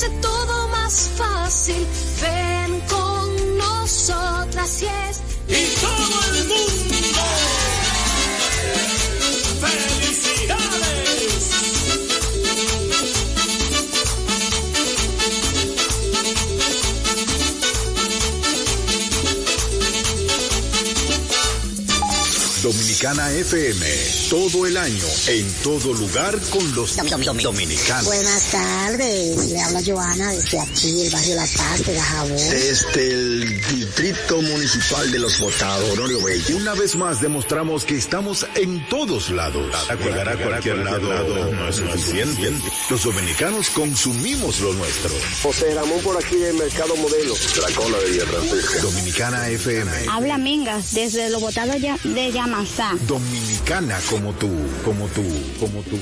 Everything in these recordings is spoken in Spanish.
hace todo más fácil. Ven con nosotras y es. Dominicana FM, todo el año, en todo lugar con los dominicanos. Buenas tardes, le habla Joana desde aquí, el barrio La Paz de Dajabón. Desde el Distrito Municipal de los Votados, Honorio Bello. Una vez más demostramos que estamos en todos lados. Llegar a cualquier lado no es suficiente. Los dominicanos consumimos lo nuestro. José Ramón por aquí del Mercado Modelo. Dracola de Villa Francisca. Dominicana FM. Habla Mingas desde los botados ya- de Yamasá. Dominicana como tú, como tú, como tú.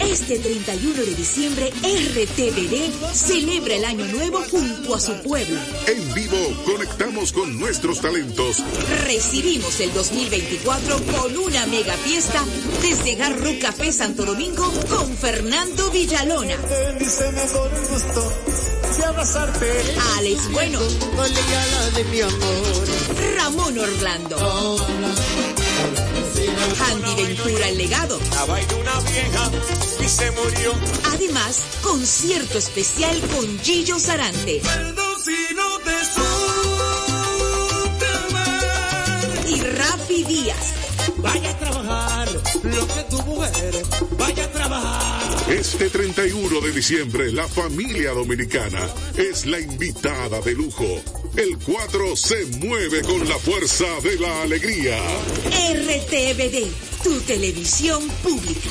Este 31 de diciembre, RTVD celebra el Año Nuevo junto a su pueblo. En vivo conectamos con nuestros talentos. Recibimos el 2024 con una mega fiesta desde Garro Café Santo Domingo con Fernando Villalona. Alex Bueno. Ramón Orlando. Andy Ventura el legado. una vieja y se murió. Además, concierto especial con Gillo Sarante. Perdón si no te supe. Y Rafi Díaz. Vaya a trabajar lo que tu mujer. Este 31 de diciembre, la familia dominicana es la invitada de lujo. El cuadro se mueve con la fuerza de la alegría. RTVD, tu televisión pública.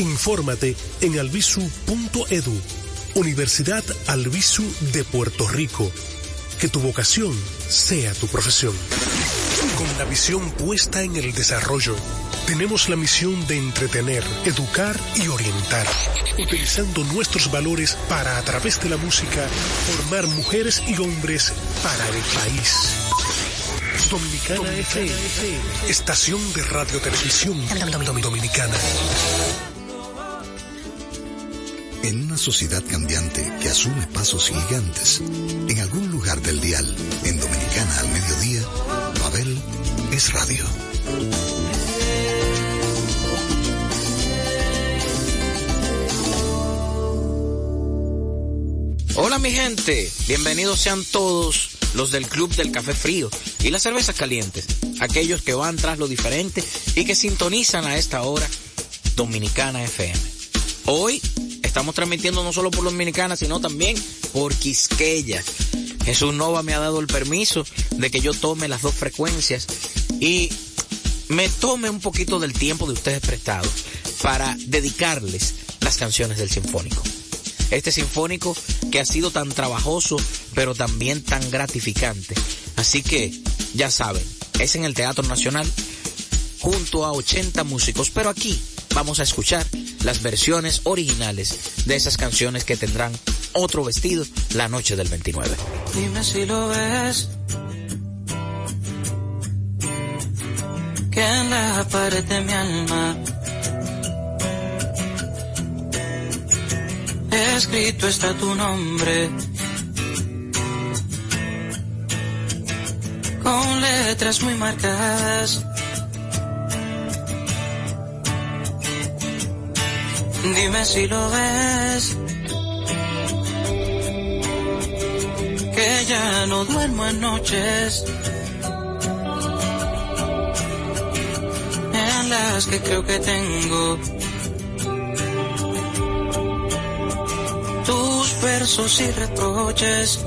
Infórmate en albisu.edu, Universidad Albisu de Puerto Rico. Que tu vocación sea tu profesión. Con la visión puesta en el desarrollo, tenemos la misión de entretener, educar y orientar, utilizando nuestros valores para, a través de la música, formar mujeres y hombres para el país. Dominicana FM, estación de radio televisión dominicana. En una sociedad cambiante que asume pasos gigantes, en algún lugar del dial, en Dominicana al mediodía, Babel es radio. Hola mi gente, bienvenidos sean todos los del Club del Café Frío y las cervezas calientes, aquellos que van tras lo diferente y que sintonizan a esta hora Dominicana FM. Hoy estamos transmitiendo no solo por Dominicana, sino también por Quisqueya. Jesús Nova me ha dado el permiso de que yo tome las dos frecuencias y me tome un poquito del tiempo de ustedes prestados para dedicarles las canciones del Sinfónico. Este Sinfónico que ha sido tan trabajoso, pero también tan gratificante. Así que, ya saben, es en el Teatro Nacional junto a 80 músicos, pero aquí vamos a escuchar las versiones originales de esas canciones que tendrán otro vestido la noche del 29. Dime si lo ves. Que en la pared de mi alma escrito está tu nombre. Con letras muy marcadas. Dime si lo ves. Que ya no duermo en noches. En las que creo que tengo tus versos y reproches.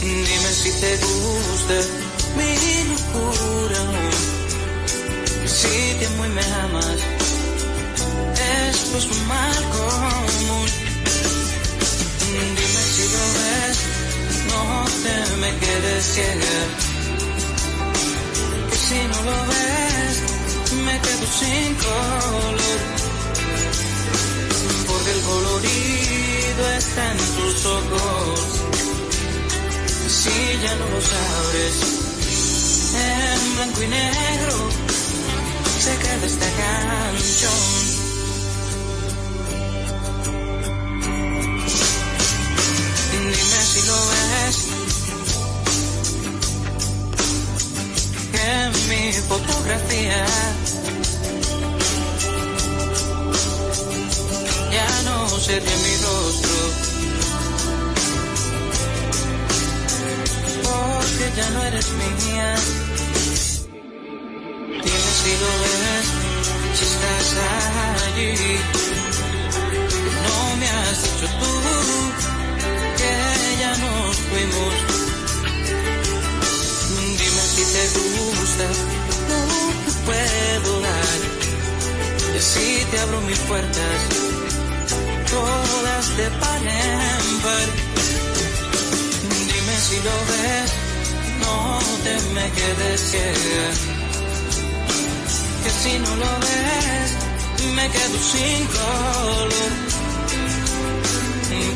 Dime si te gusta mi locura, que si te amo y me amas, esto es un mal común. Dime si lo ves, no te me quedes ciega si no lo ves, me quedo sin color. Porque el colorido está en tus ojos. Si ya no lo sabes, en blanco y negro se queda esta canción. Dime si lo ves en mi fotografía. Ya no sería mi rostro. Ya no me quedes ciega. Que si no lo ves, me quedo sin color.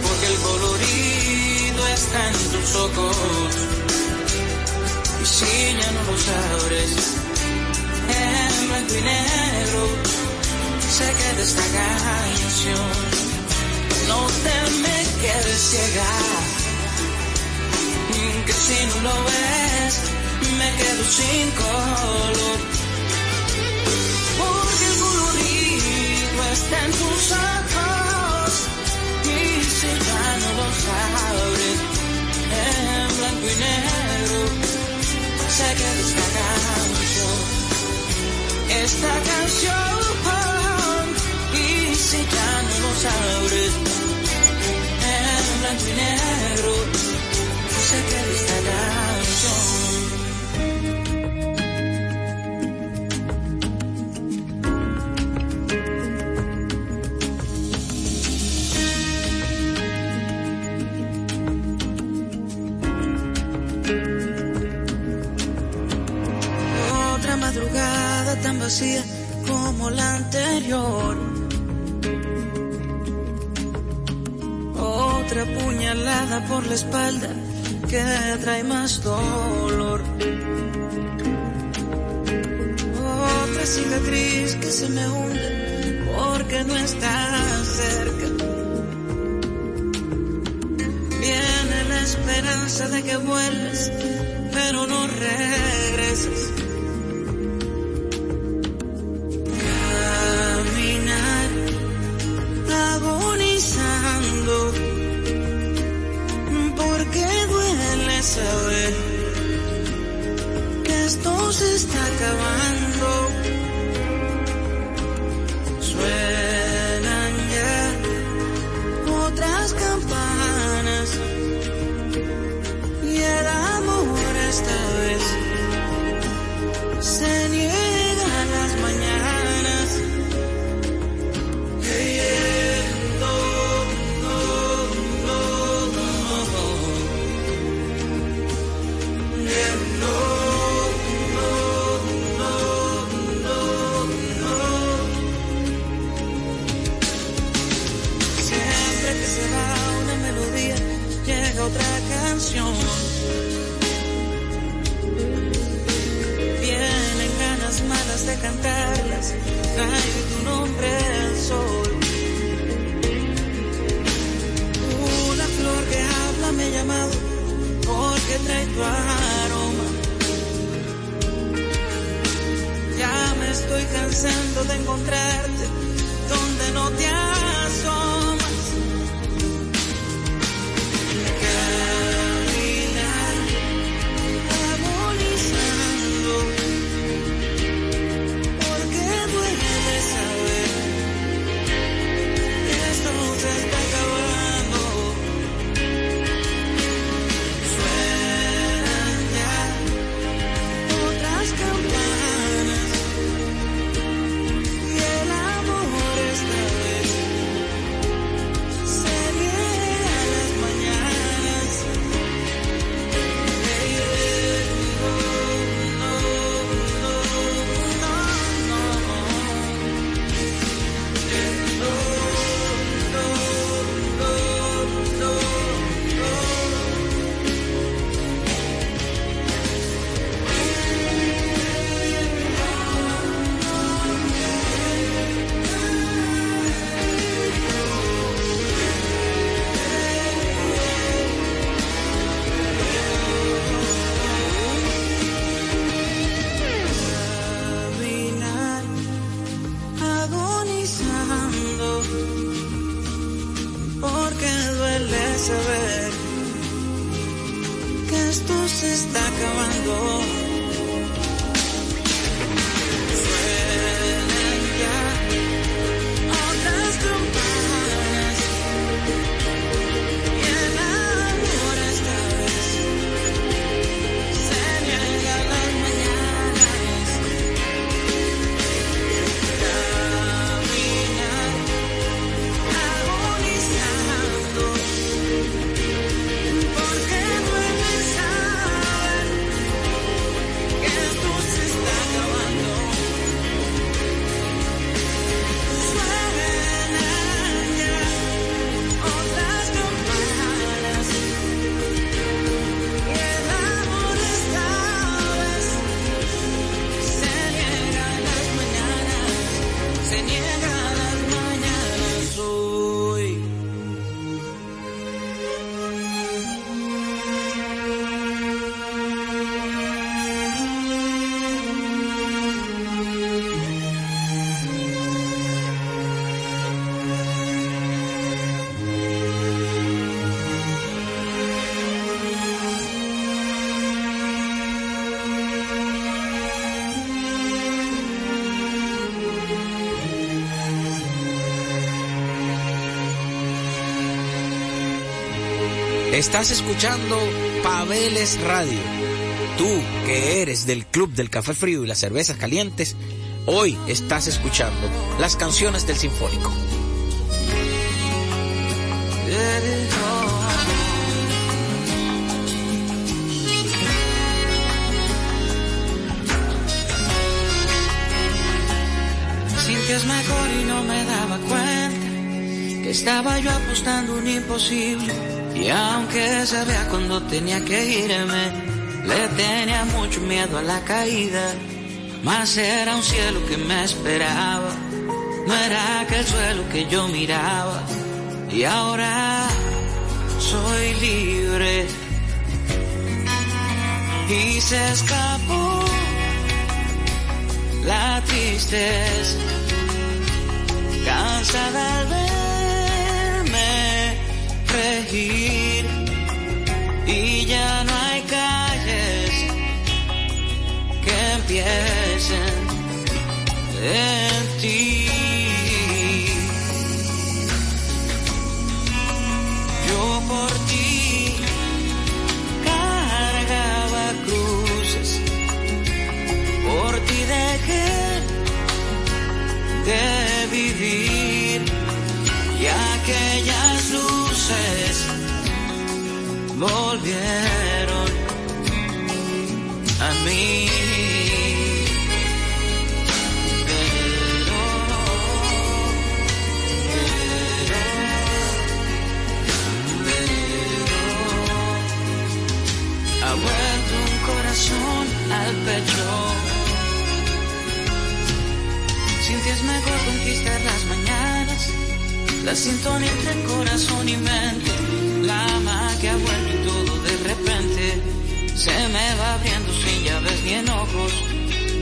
Porque el colorido está en tus ojos si ya no lo sabes, en blanco y negro se queda esta canción. No te me quedes ciega, que si no lo ves, me quedo sin color. Porque el colorido está en tus ojos, y si ya no lo sabes, en blanco y negro sé que esta canción, esta canción, y si ya no lo sabes, en blanco y negro, sé que esta. Como la anterior. Otra puñalada por la espalda que trae más dolor. Otra cicatriz que se me hunde porque no está cerca. Viene la esperanza de que vuelves, pero no regresas. Estás escuchando Pabeles Radio. Tú, que eres del Club del Café Frío y las Cervezas Calientes, hoy estás escuchando las canciones del Sinfónico. Sientes mejor y no me daba cuenta que estaba yo apostando un imposible. Y aunque sabía cuando tenía que irme, le tenía mucho miedo a la caída. Más era un cielo que me esperaba, no era aquel suelo que yo miraba. Y ahora soy libre. Y se escapó la tristeza, cansada verme regir y ya no hay calles que empiecen en ti. Yo por ti cargaba cruces, por ti dejé de vivir y aquellas luces volvieron a mí. Ha vuelto un corazón al pecho. Sientes mejor conquistar las mañanas, la sintonía entre corazón y mente, la magia ha vuelto y todo de repente se me va abriendo sin llaves ni enojos.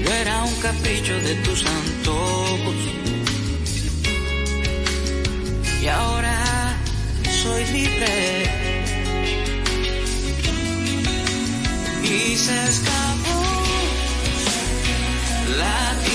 Yo era un capricho de tus antojos. Y ahora soy libre. Y se escapó la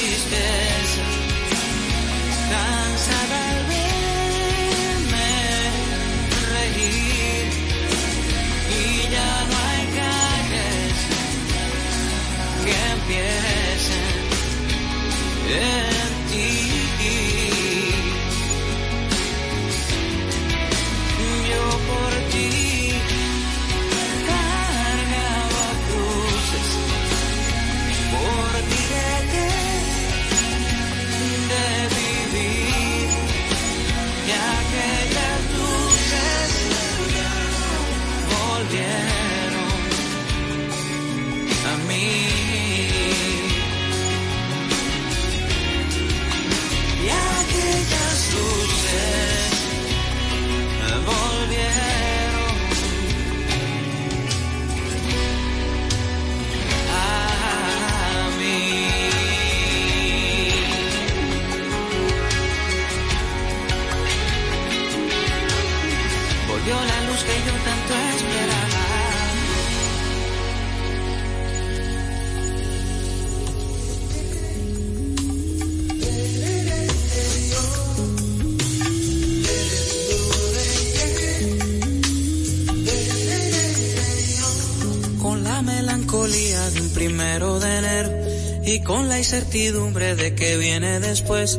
incertidumbre de que viene después,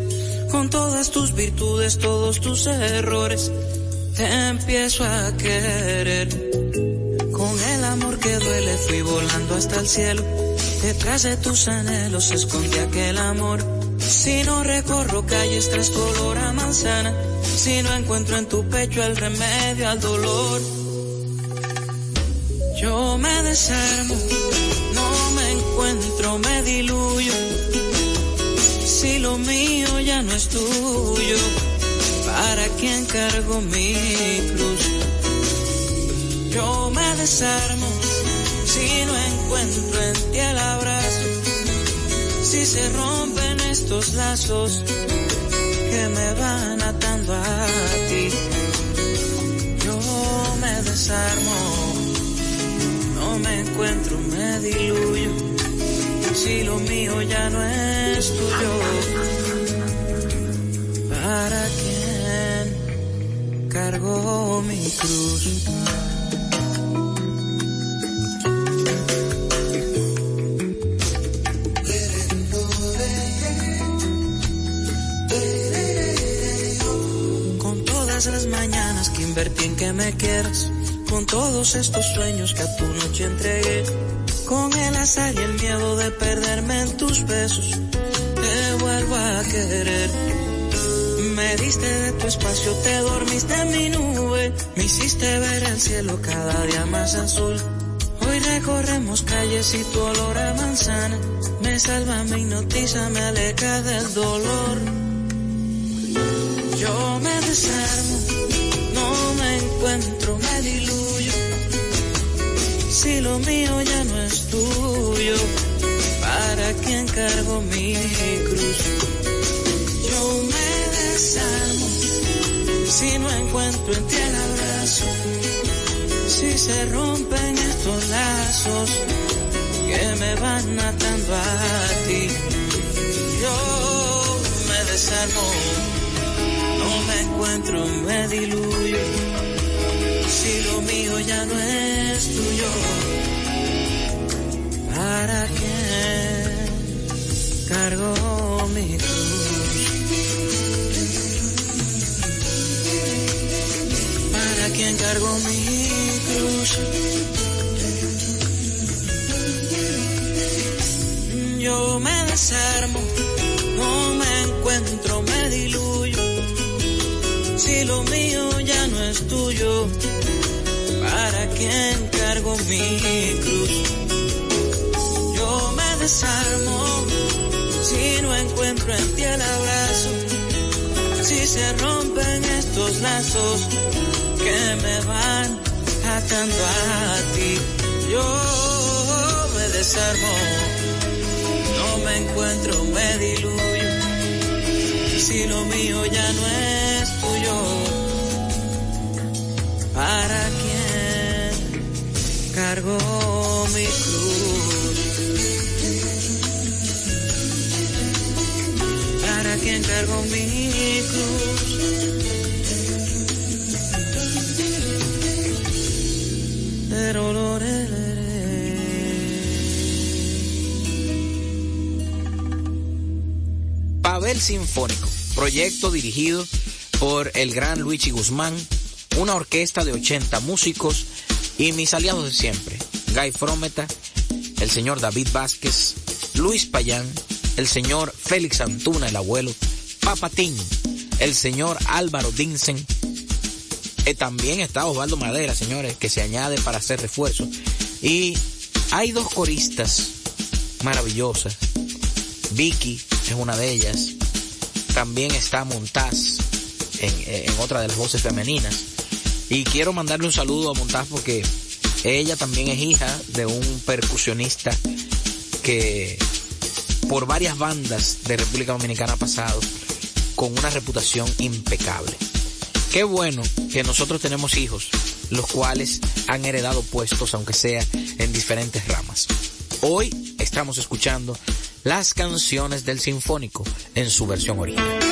con todas tus virtudes, todos tus errores, te empiezo a querer. Con el amor que duele fui volando hasta el cielo, detrás de tus anhelos se aquel amor. Si no recorro calles tras tu olor a manzana, si no encuentro en tu pecho el remedio al dolor, yo me desarmo, encuentro, me diluyo. Si lo mío ya no es tuyo, ¿para quién cargo mi cruz? Yo me desarmo, si no encuentro en ti el abrazo, si se rompen estos lazos que me van atando a ti. Yo me desarmo no me encuentro, me diluyo. Si lo mío ya no es tuyo, ¿para quién cargo mi cruz? Con todas las mañanas que invertí en que me quieras con todos estos sueños que a tu noche entregué, con el azar y el miedo de perderme en tus besos, te vuelvo a querer. Me diste de tu espacio, te dormiste en mi nube, me hiciste ver el cielo cada día más azul. Hoy recorremos calles y tu olor a manzana me salva, me hipnotiza, me aleja del dolor. Yo me desarmo, no me encuentro. Si lo mío ya no es tuyo, ¿para quién cargo mi cruz? Yo me desarmo, si no encuentro en ti el abrazo, si se rompen estos lazos que me van atando a ti. Yo me desarmo, no me encuentro, me diluyo si lo mío ya no es tuyo, ¿para quién cargo mi cruz? ¿Para quién cargo mi cruz? Yo me desarmo, no me encuentro, me diluyo. Si lo mío ya no es tuyo, ¿para quién cargo mi cruz? Yo me desarmo si no encuentro en ti el abrazo, si se rompen estos lazos que me van atando a ti. Yo me desarmo, no me encuentro, me diluyo. Si lo mío ya no es ¿para quién cargo mi cruz? ¿Para quién cargo mi cruz? Pero Pavel Sinfónico, proyecto dirigido por el gran Luigi Guzmán, una orquesta de 80 músicos y mis aliados de siempre, Guy Frometa, el señor David Vázquez, Luis Payán, el señor Félix Antuna, el abuelo, Papatín, el señor Álvaro Dinsen, eh, también está Osvaldo Madera, señores, que se añade para hacer refuerzo. Y hay dos coristas maravillosas. Vicky es una de ellas. También está Montaz en, en otra de las voces femeninas. Y quiero mandarle un saludo a Montaz porque ella también es hija de un percusionista que por varias bandas de República Dominicana ha pasado con una reputación impecable. Qué bueno que nosotros tenemos hijos, los cuales han heredado puestos, aunque sea en diferentes ramas. Hoy estamos escuchando las canciones del Sinfónico en su versión original.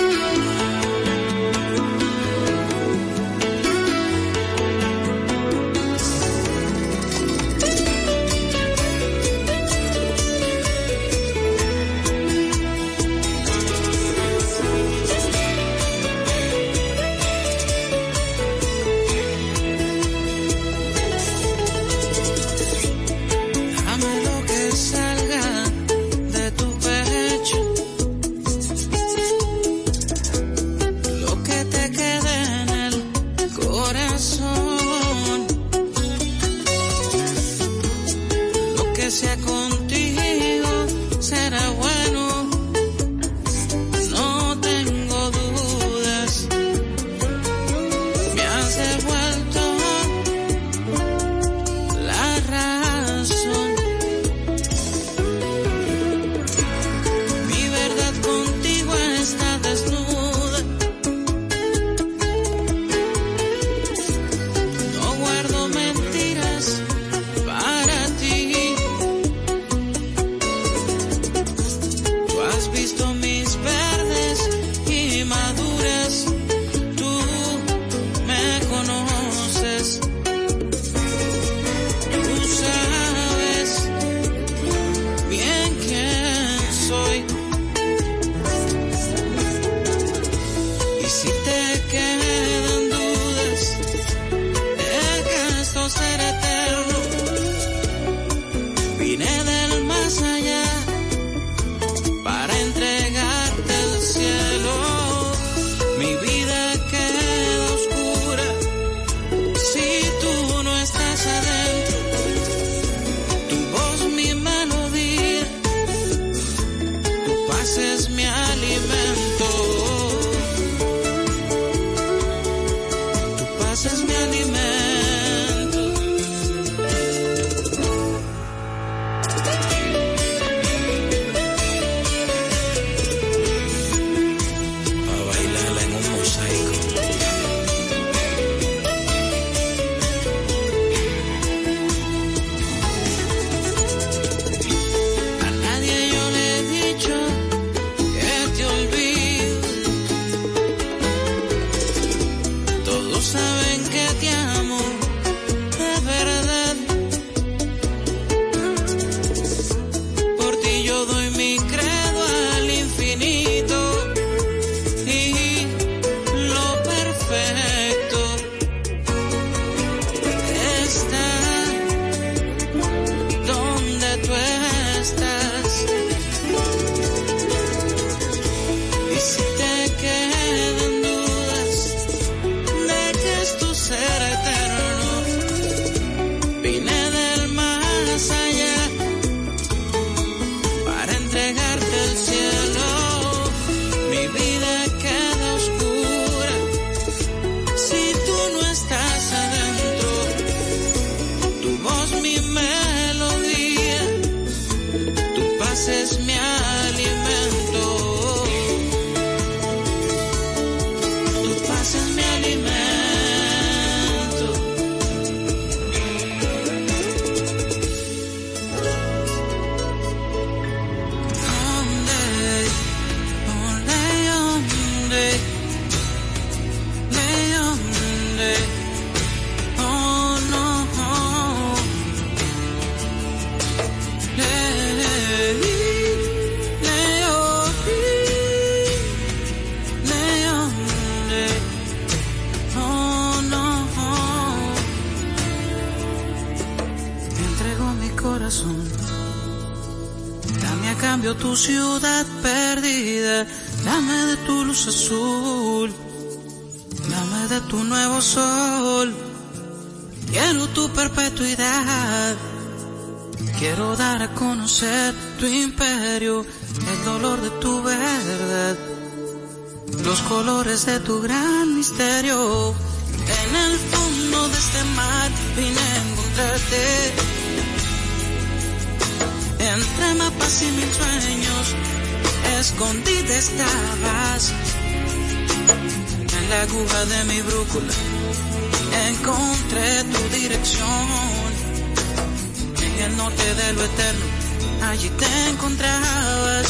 Allí te encontrabas.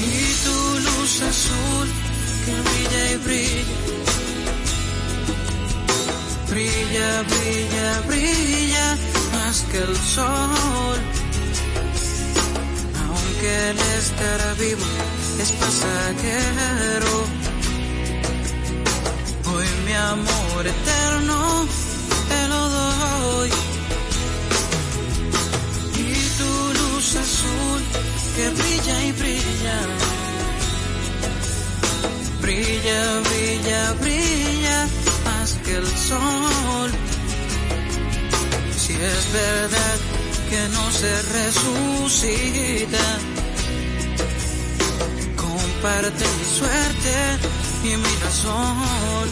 Y tu luz azul que brilla y brilla. Brilla, brilla, brilla más que el sol. Aunque el estar vivo es pasajero. Hoy mi amor eterno que brilla y brilla. Brilla, brilla, brilla más que el sol. Si es verdad que no se resucita, comparte mi suerte y mi razón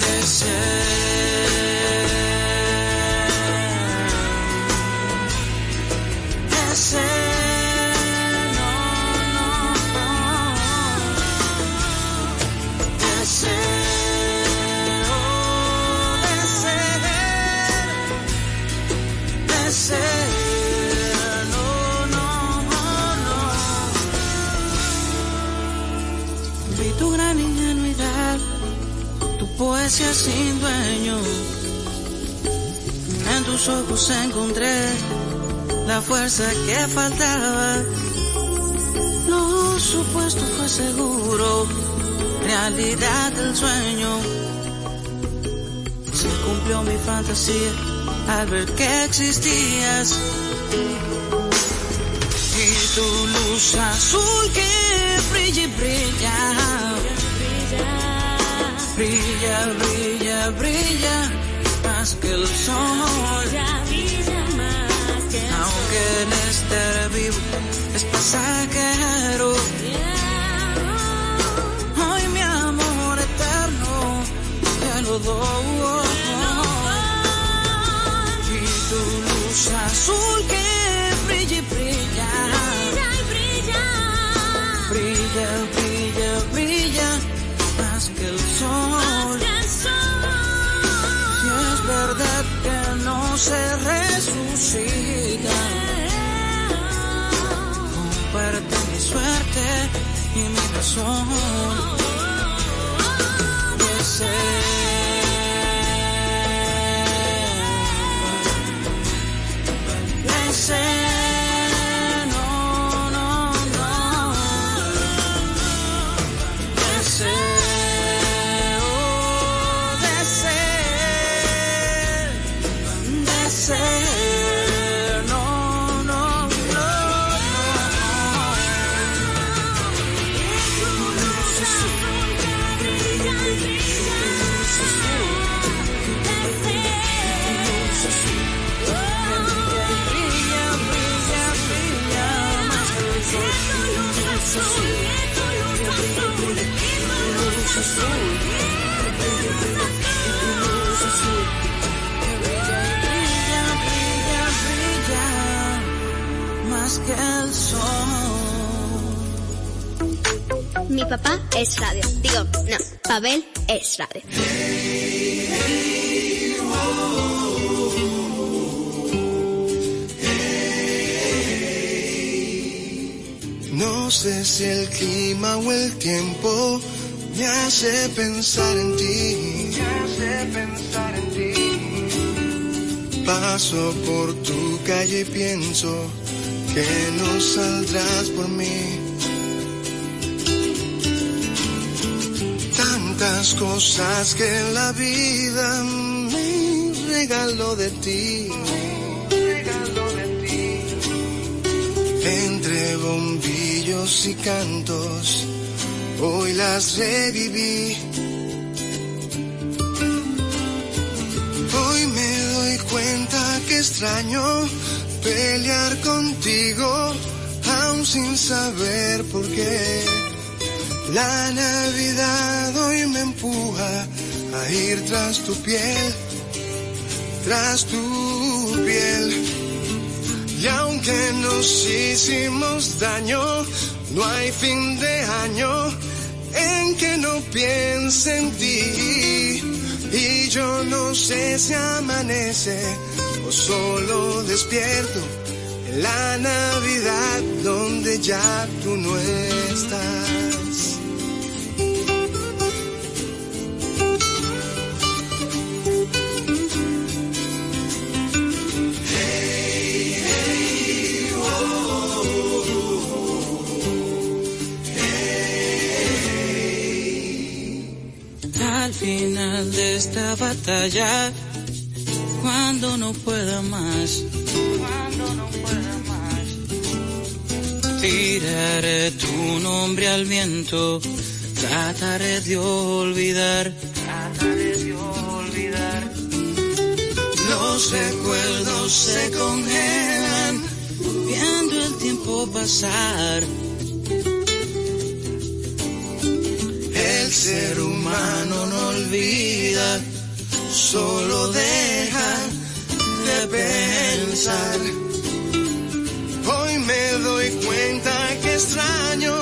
de ser. Poesía sin dueño. En tus ojos encontré la fuerza que faltaba. Lo supuesto fue seguro, realidad del sueño. Se cumplió mi fantasía al ver que existías. Y tu luz azul que brilla y brilla. Brilla, brilla, brilla más que el sol. Aunque el estar vivo es pasajero. Ay, mi amor eterno, te lo doy. Y tu luz azul que brilla y brilla. Brilla, brilla, mi Mi papá es radio. Digo, no, Pavel es radio. No sé si el clima o el tiempo me hace pensar en ti. Me hace pensar en ti. Paso por tu calle y pienso que no saldrás por mí. Tantas cosas que la vida me regaló de ti. Entre bombillos y cantos, hoy las reviví. Hoy me doy cuenta que extraño pelear contigo, aún sin saber por qué. La Navidad hoy me empuja a ir tras tu piel, tras tu piel. Y aunque nos hicimos daño, No hay fin de año en que no piense en ti. Y yo no sé si amanece o solo despierto en la Navidad donde ya tú no estás. Esta batalla, cuando no pueda más, cuando no pueda más, tiraré tu nombre al viento, trataré de olvidar, trataré de olvidar. Los recuerdos se congelan, viendo el tiempo pasar. El ser humano no olvida, solo deja de pensar. Hoy me doy cuenta que extraño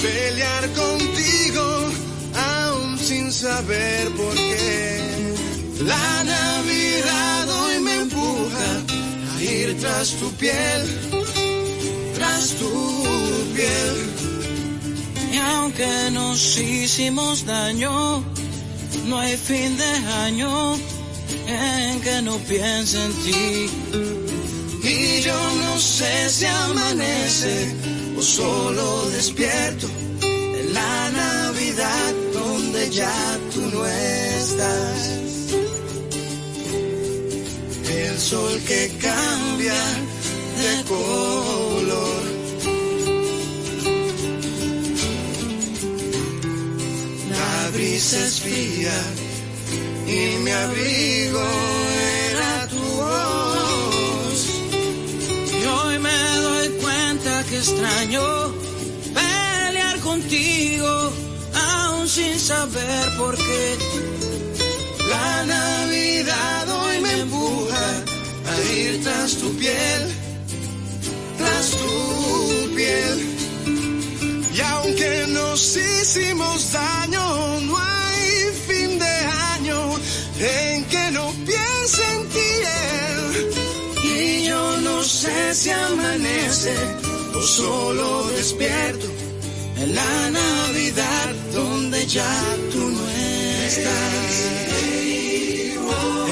pelear contigo, aún sin saber por qué. La Navidad hoy me empuja a ir tras tu piel, tras tu piel. Y aunque nos hicimos daño, no hay fin de año en que no piense en ti. Y yo no sé si amanece o solo despierto en la Navidad donde ya tú no estás. El sol que cambia de color. La brisa es fría y mi abrigo era tu voz. Y hoy me doy cuenta que extraño pelear contigo, aún sin saber por qué. La Navidad hoy me empuja a ir tras tu piel, hicimos daño, no hay fin de año en que no piense en ti. Y yo no sé si amanece o solo despierto en la Navidad donde ya tú no estás.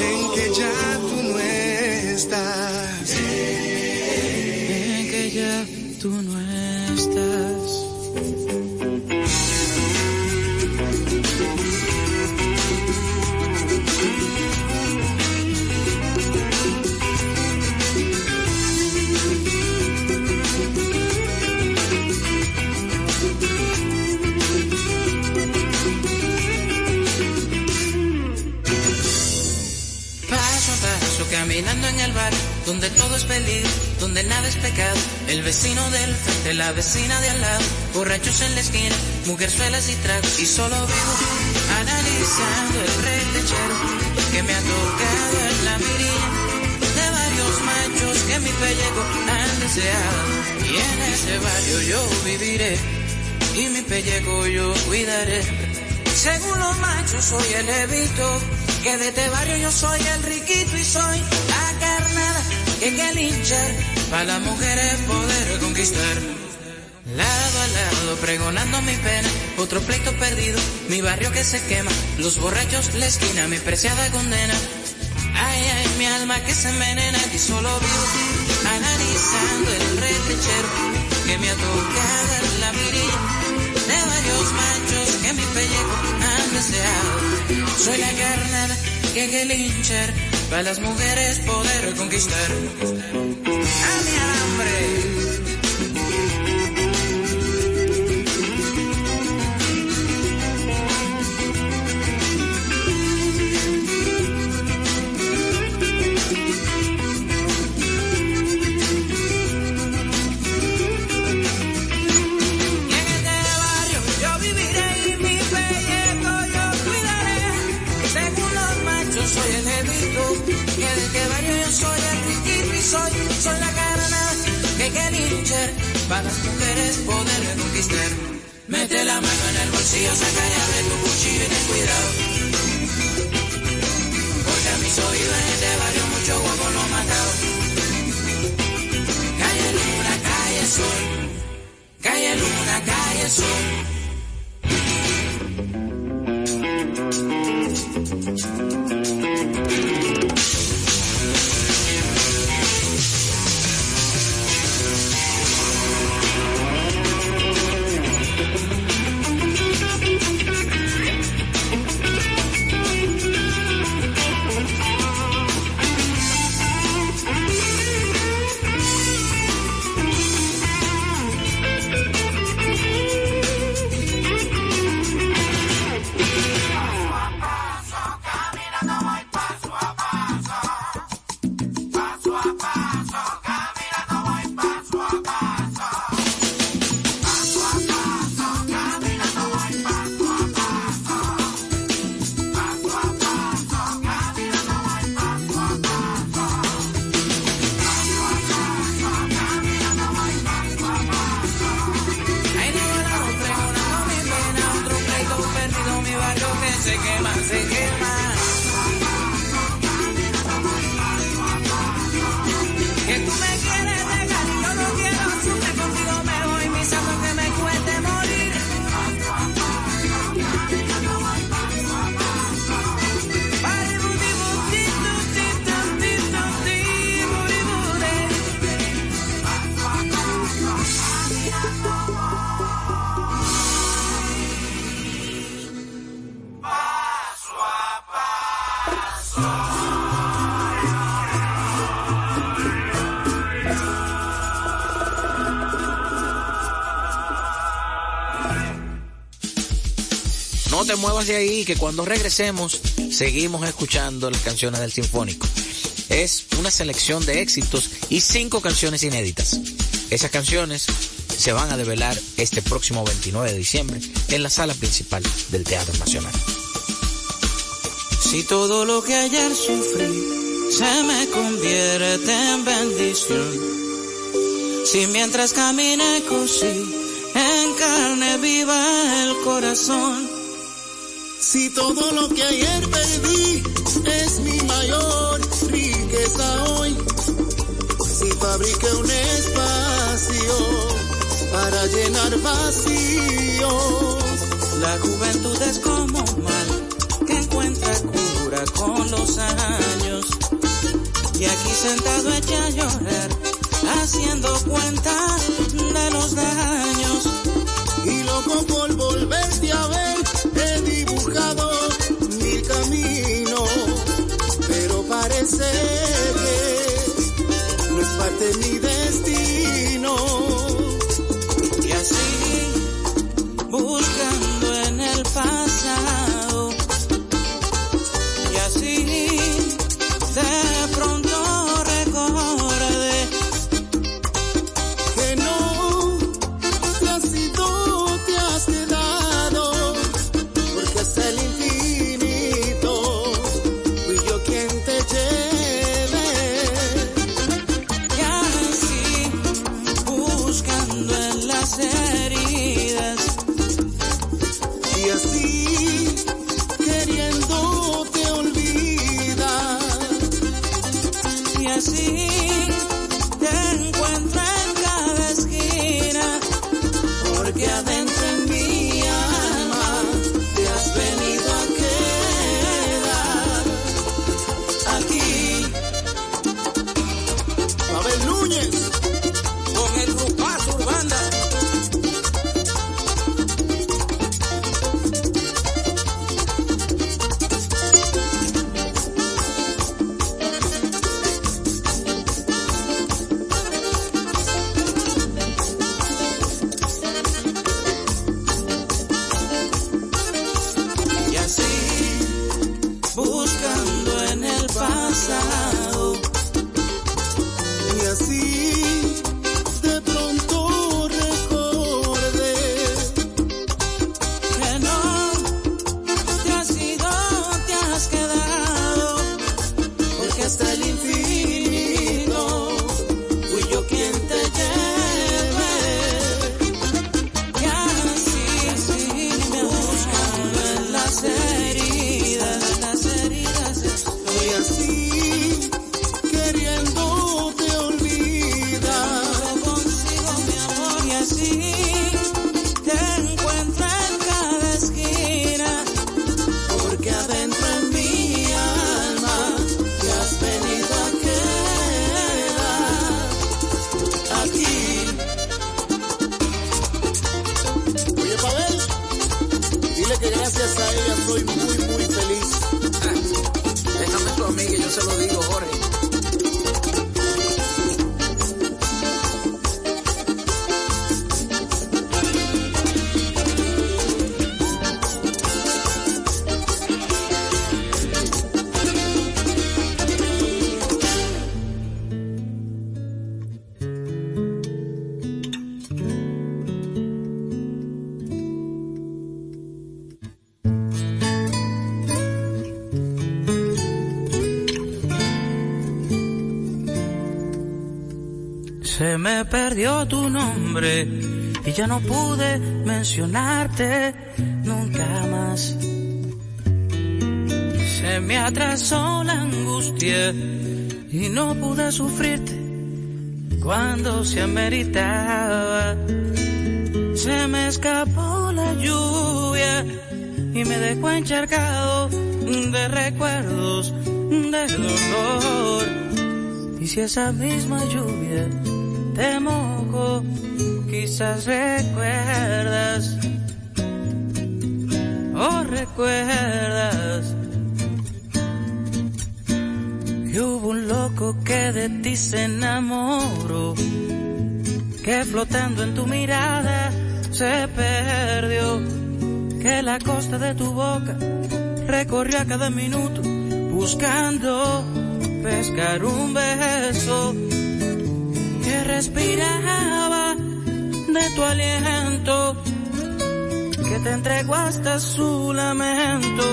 En que ya tú no estás. En que ya tú no estás. Caminando en el bar, donde todo es peligro, donde nada es pecado. El vecino del frente, la vecina de al lado, borrachos en la esquina, mujerzuelas y tragos. Y solo vivo analizando el rey lechero que me ha tocado en la mirilla de varios machos que mi pellejo han deseado. Y en ese barrio yo viviré y mi pellejo yo cuidaré. Según los machos soy el levito, que de este barrio yo soy el riquito y soy la carnada que hay que linchar para las mujeres poder conquistar. Lado a lado pregonando mi pena, otro pleito perdido, mi barrio que se quema, los borrachos la esquina, mi preciada condena. Ay, ay, mi alma que se envenena y solo vivo analizando el retechero que me ha tocado en la mirilla de varios machos que mi pellejo Soy la carnada que que linchar para las mujeres poder conquistar. A mi alambre. Soy soy, la carnada que hay que linchar para las mujeres poder conquistar. Mete la mano en el bolsillo, saca y abre tu cuchillo y ten cuidado. Porque a mis oídos en este barrio mucho guapo lo matado. Calle luna, calle sol. Calle luna, calle sol. Ahí muevas de ahí, que cuando regresemos seguimos escuchando las canciones del Sinfónico. Es una selección de éxitos y cinco canciones inéditas. Esas canciones se van a develar este próximo 29 de diciembre en la sala principal del Teatro Nacional. Si todo lo que ayer sufrí se me convierte en bendición. Si mientras caminé cosí en carne viva el corazón. Si todo lo que ayer perdí es mi mayor riqueza hoy, si fabriqué un espacio para llenar vacíos, La juventud es como mal que encuentra cura con los años. Y aquí sentado eché a llorar, haciendo cuenta de los daños. y loco por volverte a ver, pero parece que no es parte de perdió tu nombre y ya no pude mencionarte nunca más. Se me atrasó la angustia y no pude sufrirte cuando se ameritaba. Se me escapó la lluvia y me dejó encharcado de recuerdos de dolor. Y si esa misma lluvia te mojo, quizás recuerdas, o recuerdas que hubo un loco que de ti se enamoró, que flotando en tu mirada se perdió, que la costa de tu boca recorrió a cada minuto buscando pescar un beso que respiraba de tu aliento, que te entregó hasta su lamento,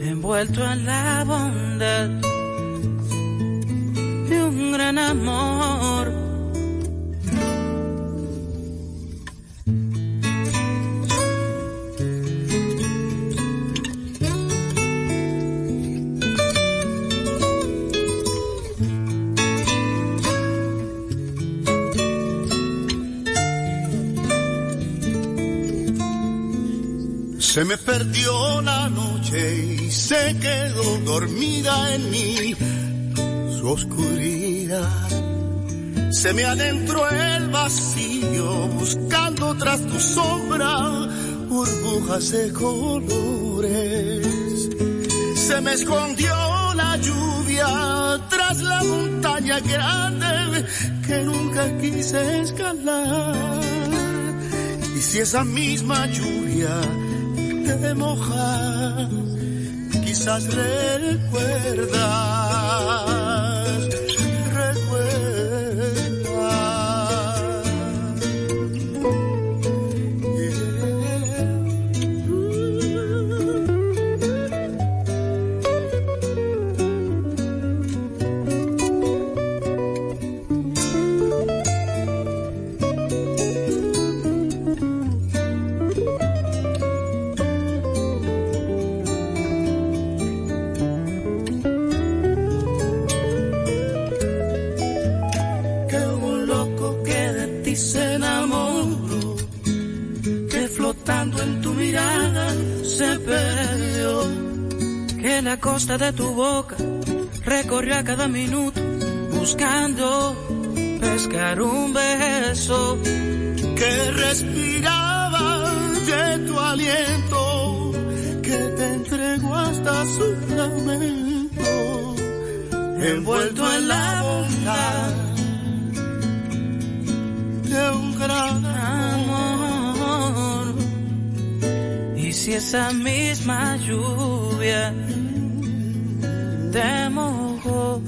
envuelto en la bondad de un gran amor. Se me perdió la noche y se quedó dormida en mí su oscuridad. Se me adentró el vacío buscando tras tu sombra burbujas de colores. Se me escondió la lluvia tras la montaña grande que nunca quise escalar. Y si esa misma lluvia te moja, quizás recuerdas, de tu boca recorrió a cada minuto buscando pescar un beso que respiraba de tu aliento, que te entregó hasta su lamento, envuelto en la bondad de un gran amor. Y si esa misma lluvia te mojó,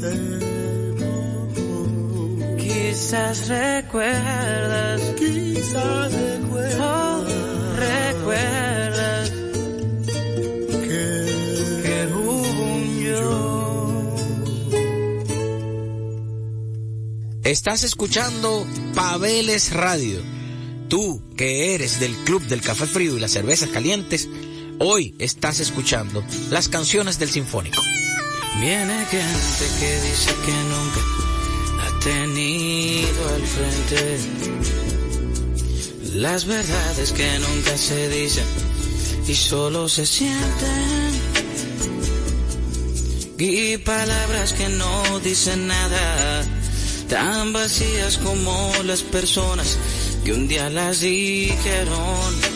quizás recuerdas, quizás recuerdas, oh, recuerdas que, que hubo un yo. Estás escuchando Pabeles Radio. Tú, que eres del Club del Café Frío y las Cervezas Calientes, hoy estás escuchando las canciones del Sinfónico. Viene gente que dice que nunca ha tenido al frente las verdades que nunca se dicen y solo se sienten y palabras que no dicen nada tan vacías como las personas que un día las dijeron.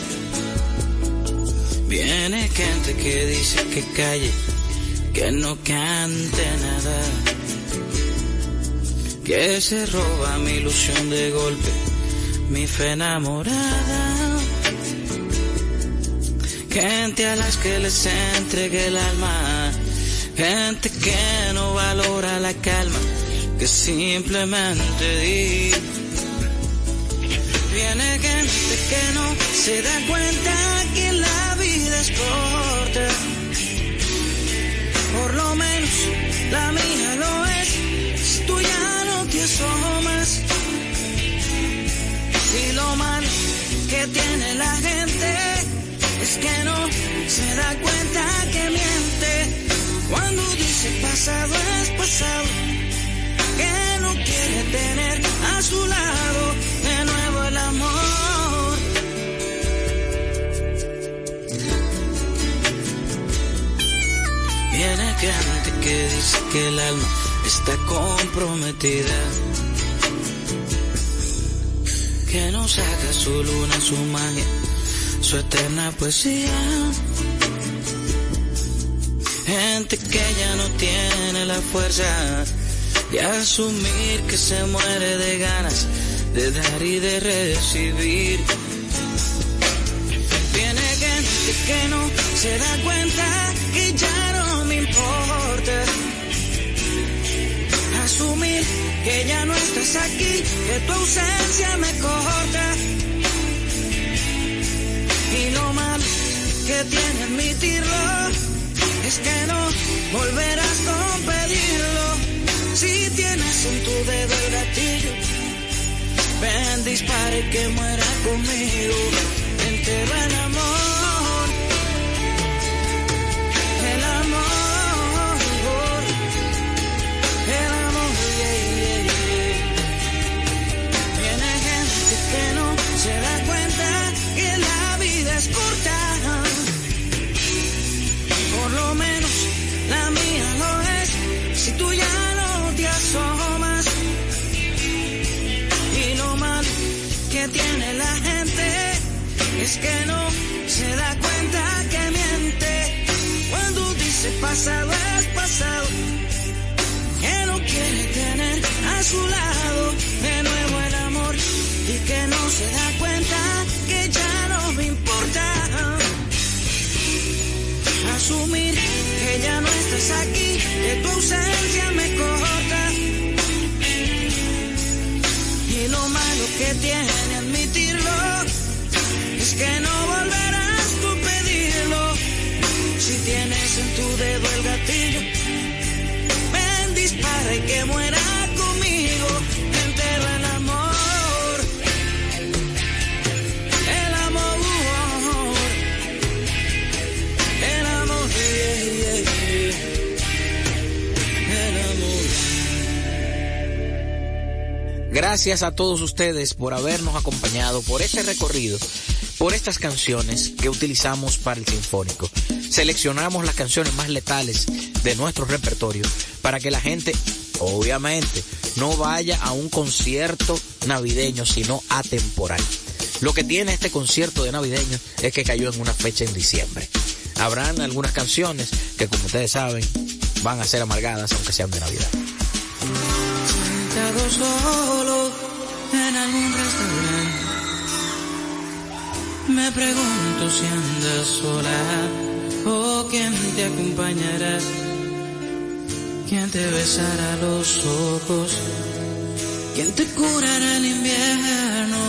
Viene gente que dice que calle, que no cante nada, que se roba mi ilusión de golpe, mi fe enamorada. Gente a las que les entregue el alma, gente que no valora la calma, que simplemente di. Viene gente que no se da cuenta que la vida es corta lo menos, la mía lo es, tú ya no te asomas. Y lo malo que tiene la gente es que no se da cuenta que miente. Cuando dice pasado es pasado, que no quiere tener a su lado de nuevo el amor. Gente que dice que el alma está comprometida. Que no saca su luna, su magia, su eterna poesía. Gente que ya no tiene la fuerza de asumir que se muere de ganas de dar y de recibir. Viene gente que no se da cuenta que ya Asumir que ya no estás aquí, que tu ausencia me corta. Y lo mal que tiene admitirlo es que no volverás con pedirlo. Si tienes en tu dedo el gatillo, ven, dispare que muera conmigo. Entero el amor, que no se da cuenta que miente. Cuando dice pasado es pasado. Que no quiere tener a su lado de nuevo el amor. Y que no se da cuenta que ya no me importa asumir que ya no estás aquí, que tu ausencia me corta. Y lo malo que tiene que no volverás tú pedirlo. Si tienes en tu dedo el gatillo, ven, dispara y que muera conmigo. Entero el amor, el amor. El amor. El amor. Gracias a todos ustedes por habernos acompañado por este recorrido, por estas canciones que utilizamos para el Sinfónico. Seleccionamos las canciones más letales de nuestro repertorio para que la gente, obviamente, no vaya a un concierto navideño, sino atemporal. Lo que tiene este concierto de navideño es que cayó en una fecha en diciembre. Habrán algunas canciones que, como ustedes saben, van a ser amargadas, aunque sean de Navidad. Me pregunto si andas sola o quién te acompañará. ¿Quién te besará los ojos? ¿Quién te curará el invierno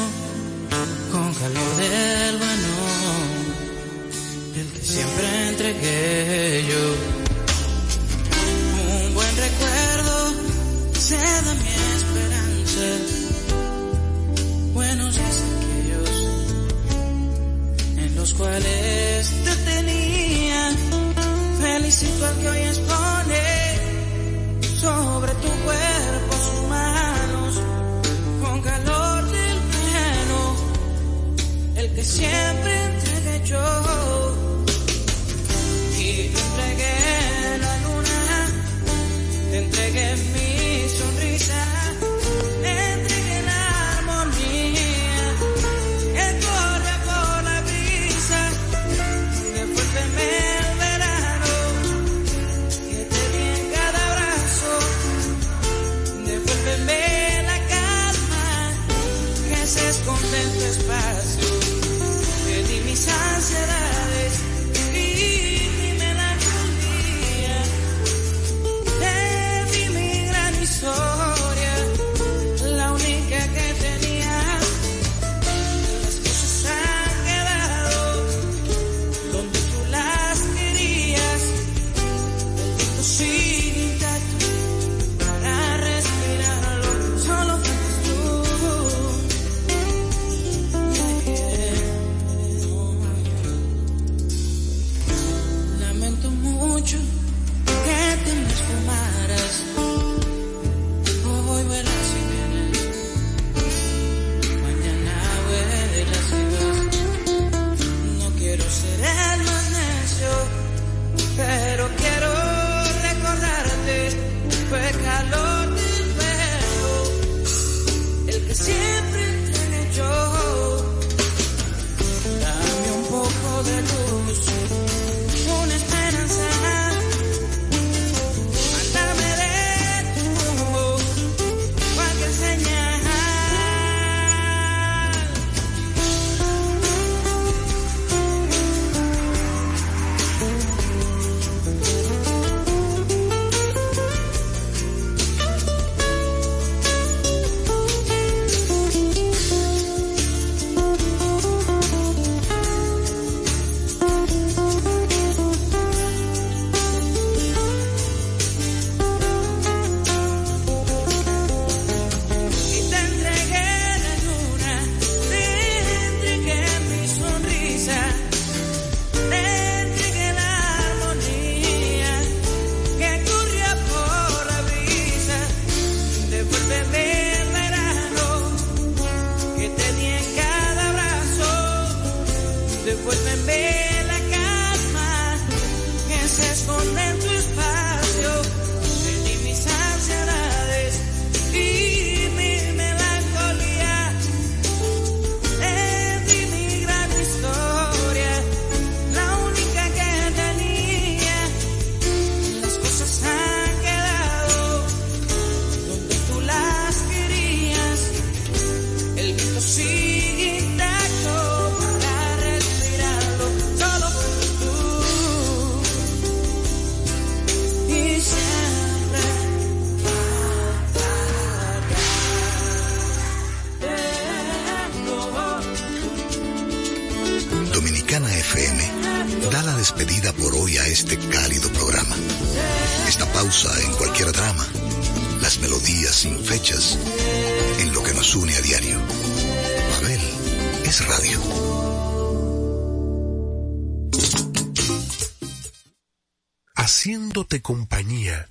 compañía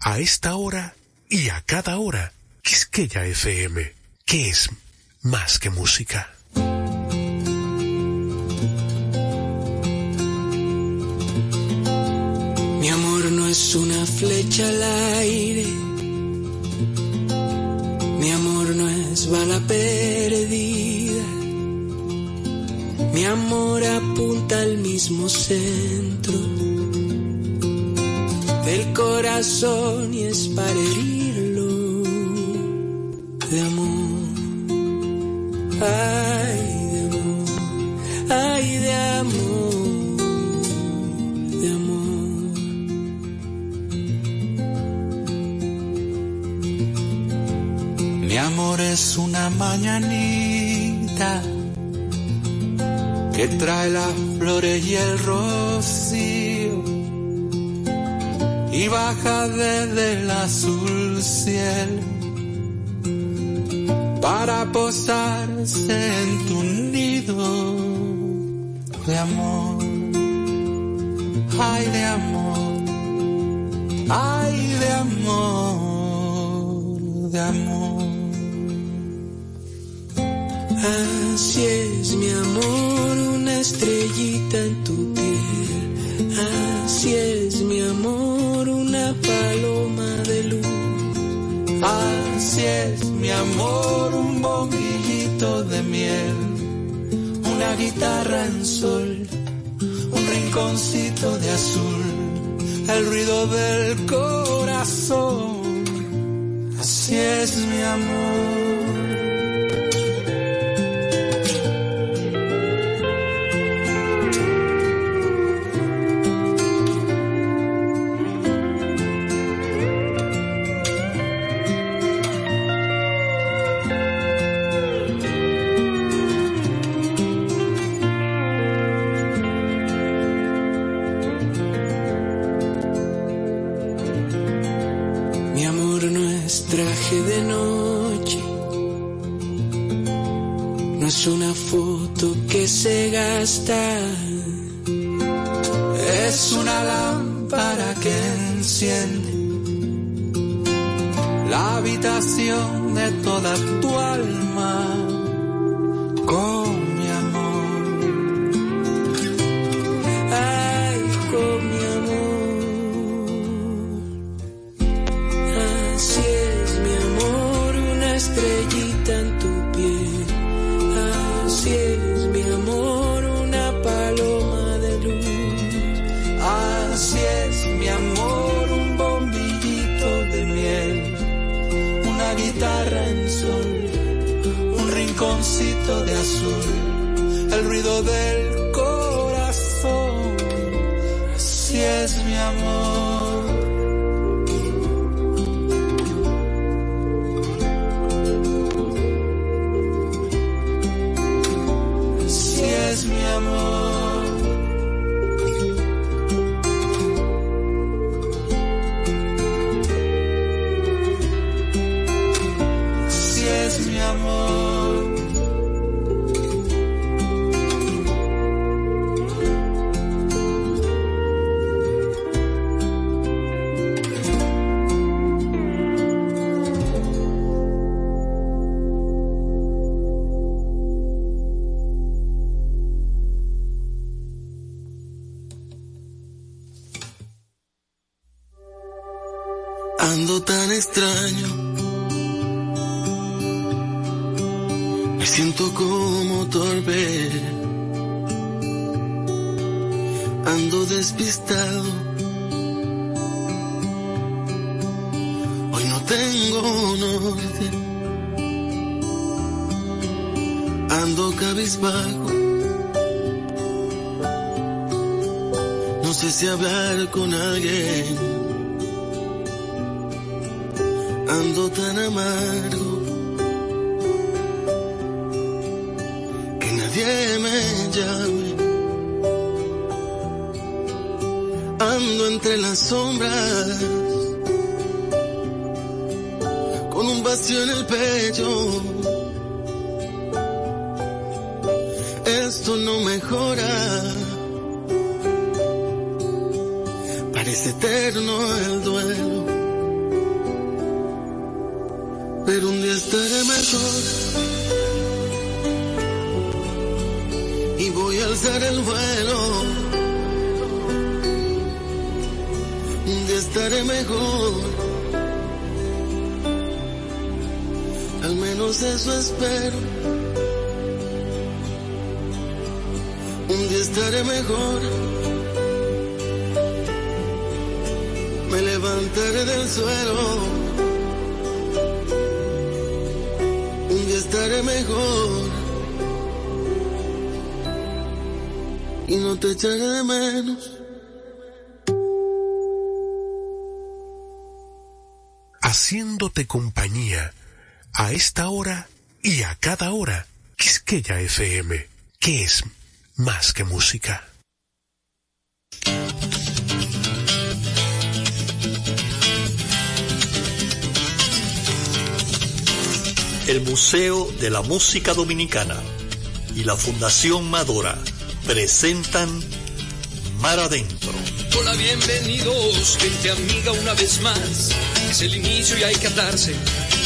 a esta hora y a cada hora. Quisqueya FM, que es más que música. Mi amor no es una flecha al aire. Mi amor no es bala perdida. Mi amor apunta al mismo centro del corazón y es para herirlo de amor. Ay, de amor, ay, de amor, de amor. Mi amor es una mañanita que trae las flores y el rocío y baja desde el azul cielo para posarse en tu nido de amor, ay de amor, ay de amor, de amor. Así es mi amor, una estrellita en tu piel, así es mi amor amor, un bombillito de miel, una guitarra en sol, un rinconcito de azul, el ruido del corazón. Así es, mi amor. Se siento como torpe. Ando despistado. Hoy no tengo norte. Ando cabizbajo. No sé si hablar con alguien. Ando tan amargo Ando entre las sombras con un vacío en el pecho. Quisqueya FM, que es más que música. El Museo de la Música Dominicana y la Fundación Madora presentan Mar Adentro. Hola, bienvenidos, gente amiga, una vez más. Es el inicio y hay que atarse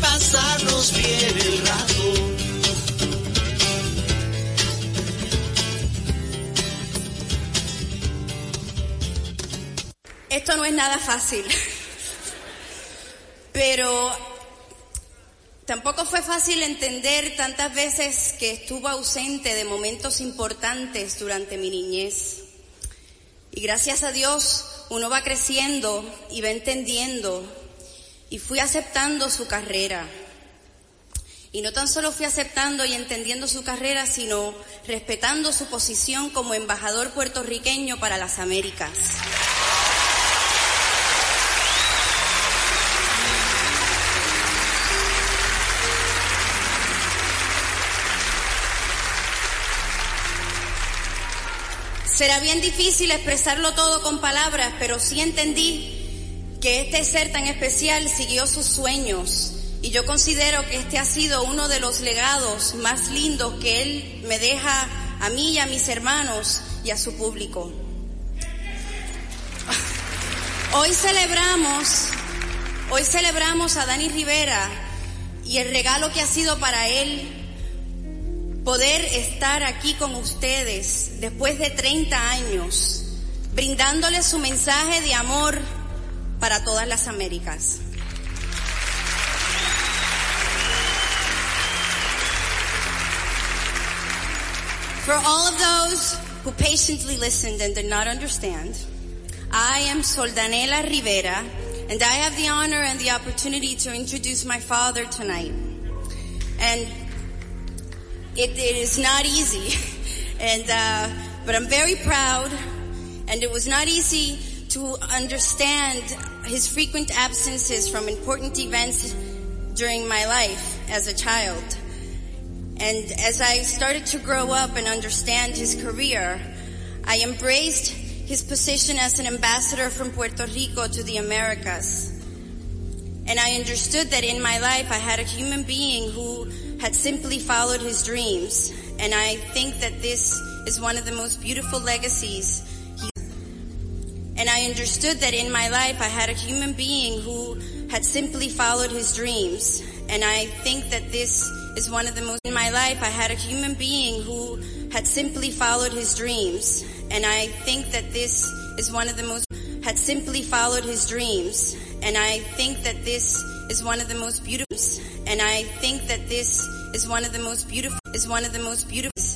pasarnos bien el rato. Esto no es nada fácil, pero tampoco fue fácil entender tantas veces que estuvo ausente de momentos importantes durante mi niñez. Y gracias a Dios uno va creciendo y va entendiendo y fui aceptando su carrera. Y no tan solo fui aceptando y entendiendo su carrera, sino respetando su posición como embajador puertorriqueño para las Américas. Será bien difícil expresarlo todo con palabras, pero sí entendí que este ser tan especial siguió sus sueños y yo considero que este ha sido uno de los legados más lindos que él me deja a mí y a mis hermanos y a su público. Hoy celebramos, hoy celebramos a Dani Rivera y el regalo que ha sido para él poder estar aquí con ustedes después de 30 años, brindándoles su mensaje de amor para todas las Américas. For all of those who patiently listened and did not understand, I am Soldanela Rivera, and I have the honor and the opportunity to introduce my father tonight. And it, it is not easy, and uh, but I'm very proud, and it was not easy to understand his frequent absences from important events during my life as a child. And as I started to grow up and understand his career, I embraced his position as an ambassador from Puerto Rico to the Americas. And I understood that in my life I had a human being who had simply followed his dreams. And I think that this is one of the most beautiful legacies. And I understood that in my life I had a human being who had simply followed his dreams. And I think that this is one of the most, in my life I had a human being who had simply followed his dreams. And I think that this is one of the most, had simply followed his dreams. And I think that this is one of the most beautiful, and I think that this is one of the most beautiful, is one of the most beautiful